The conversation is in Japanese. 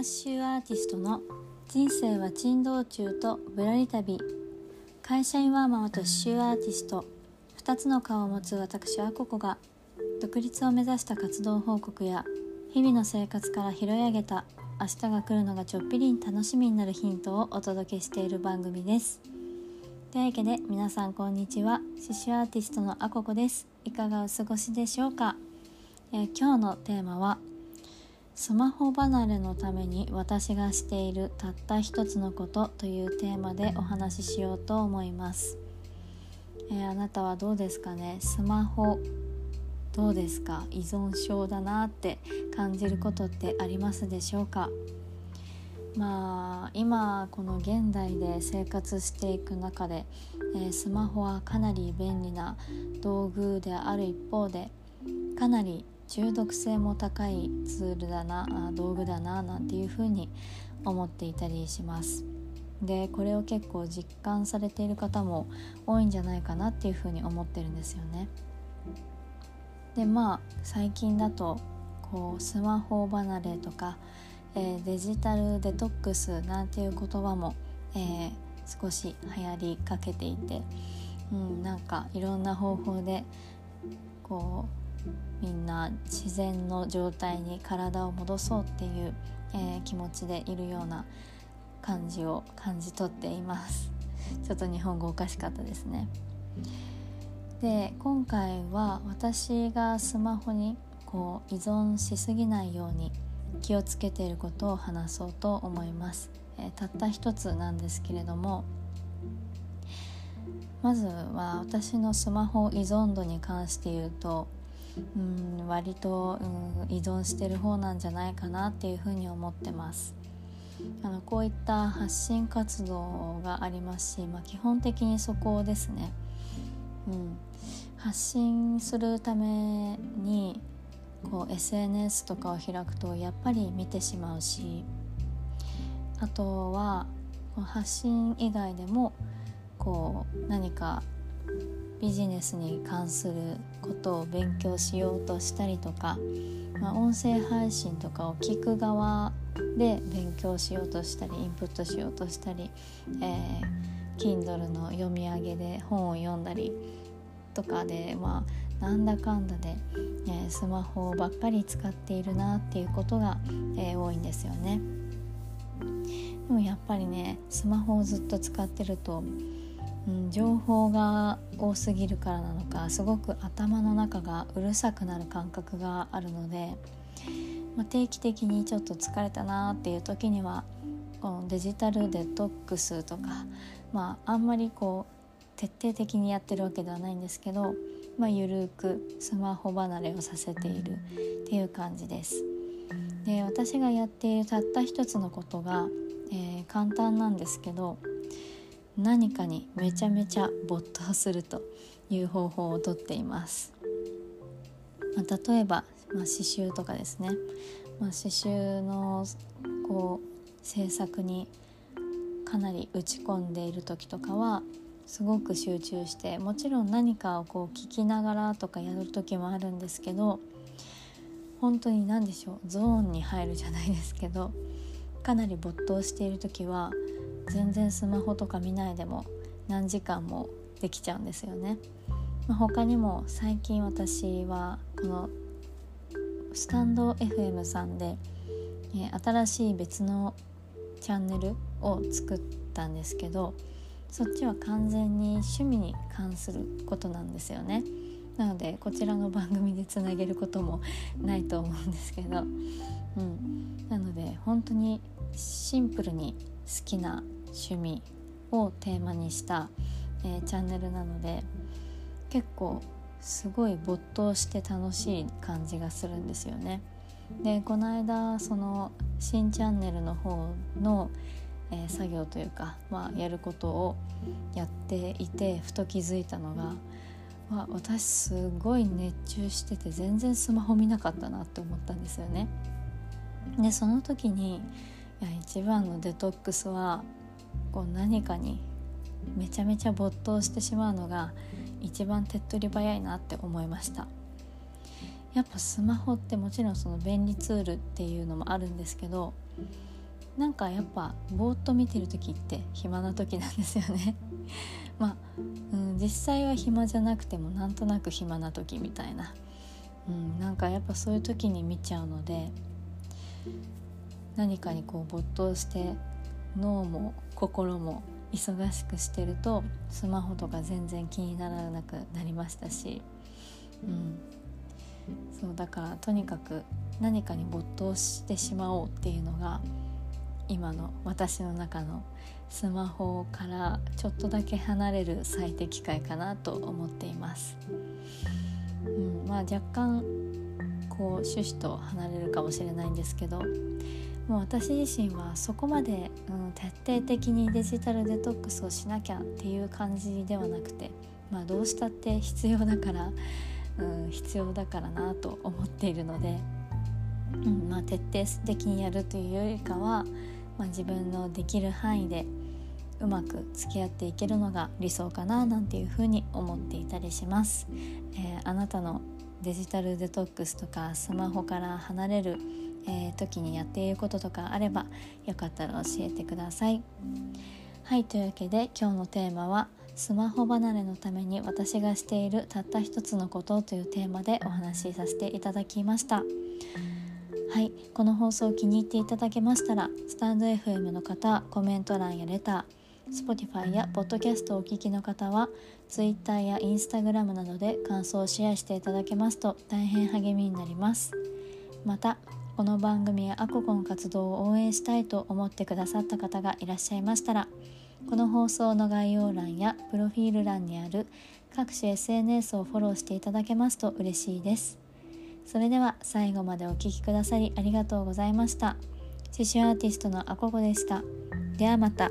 マ刺繍アーティストの人生は珍道中とぶらり旅。会社員ワーママと刺繍アーティスト。2つの顔を持つ私あここが独立を目指した活動報告や日々の生活から拾い上げた明日が来るのがちょっぴり楽しみになるヒントをお届けしている番組です。というわけで皆さんこんにちは。刺繍アーティストのあここです。いかがお過ごしでしょうか、えー、今日のテーマはスマホ離れのために私がしているたった一つのことというテーマでお話ししようと思います、えー、あなたはどうですかね？スマホどうですか？依存症だなって感じることってありますでしょうか？まあ今この現代で生活していく中で、えー、スマホはかなり便利な道具である一方でかなり中毒性も高いツールだな道具だななんていうふうに思っていたりします。でこれを結構実感されている方も多いんじゃないかなっていうふうに思ってるんですよね。でまあ最近だとこうスマホ離れとか、えー、デジタルデトックスなんていう言葉も、えー、少し流行りかけていて、うん、なんかいろんな方法でこうみんな自然の状態に体を戻そうっていう、えー、気持ちでいるような感じを感じ取っています ちょっと日本語おかしかったですね。で今回は私がスマホにこう依存しすぎないように気をつけていることを話そうと思います、えー、たった一つなんですけれどもまずは私のスマホ依存度に関して言うとうん割と、うん、依存してる方なんじゃないかなっていうふうに思ってます。あのこういった発信活動がありますし、まあ、基本的にそこですね、うん、発信するためにこう SNS とかを開くとやっぱり見てしまうしあとは発信以外でもこう何かビジネスに関することを勉強しようとしたりとか、まあ、音声配信とかを聞く側で勉強しようとしたりインプットしようとしたり、えー、Kindle の読み上げで本を読んだりとかでまあなんだかんだで、えー、スマホばっかり使っているなっていうことが、えー、多いんですよね。でもやっぱりねスマホをずっと使ってると、うん、情報が多すぎるからなのかすごく頭の中がうるさくなる感覚があるので、まあ、定期的にちょっと疲れたなっていう時にはこのデジタルデトックスとか、まあ、あんまりこう徹底的にやってるわけではないんですけど、まあ、ゆるくスマホ離れをさせているっていう感じです。で私がやっているたった一つのことが、えー、簡単なんですけど何かにめちゃめちゃ没頭するという方法をとっています。まあ、例えば、まあ、刺繍とかですね、まあ、刺繍のこう制作にかなり打ち込んでいる時とかはすごく集中してもちろん何かをこう聞きながらとかやる時もあるんですけど本当に何でしょうゾーンに入るじゃないですけどかなり没頭している時は全然スマホとか見ないでも何時間もできちゃうんですよね。まあ、他にも最近私はこのスタンド FM さんで、えー、新しい別のチャンネルを作ったんですけどそっちは完全に趣味に関することなんですよね。なのでこちらの番組でつなげることもないと思うんですけど、うん、なので本当にシンプルに好きな趣味をテーマにした、えー、チャンネルなので結構すごい没頭して楽しい感じがするんですよね。でこの間その新チャンネルの方のえー、作業というか、まあ、やることをやっていてふと気づいたのが、まあ、私すごい熱中してて全然スマホ見なかったなって思ったんですよね。でその時にいや一番のデトックスはこう何かにめちゃめちゃ没頭してしまうのが一番手っ取り早いなって思いました。やっぱスマホってもちろんその便利ツールっていうのもあるんですけどなんかやっぱぼーっと見てる時って暇な時なんですよね。まあ、うん、実際は暇じゃなくてもなんとなく暇な時みたいな、うん、なんかやっぱそういう時に見ちゃうので何かにこう没頭して脳も心も忙しくしてるとスマホとか全然気にならなくなりましたし、うん、そうだからとにかく何かに没頭してしまおうっていうのが今の私の中のスマホからちょっとだけ離れる最適解かなと思っています。うん、まあ若干こう趣旨と離れるかもしれないんですけどもう私自身はそこまで、うん、徹底的にデジタルデトックスをしなきゃっていう感じではなくて、まあ、どうしたって必要だから、うん、必要だからなと思っているので、うんまあ、徹底的にやるというよりかは、まあ、自分のできる範囲でうまく付き合っていけるのが理想かななんていうふうに思っていたりします。えー、あなたのデジタルデトックスとかスマホから離れるえー、時にやっていることとかあればよかったら教えてください。はいというわけで今日のテーマは「スマホ離れのために私がしているたった一つのこと」というテーマでお話しさせていただきました。はいこの放送を気に入っていただけましたらスタンド FM の方コメント欄やレター Spotify や Podcast をお聞きの方は Twitter や Instagram などで感想をシェアしていただけますと大変励みになりますまたこの番組やアココン活動を応援したいと思ってくださった方がいらっしゃいましたらこの放送の概要欄やプロフィール欄にある各種 SNS をフォローしていただけますと嬉しいです。それでは最後までお聴きくださりありがとうございました。刺繍アーティストのアココでした。ではまた。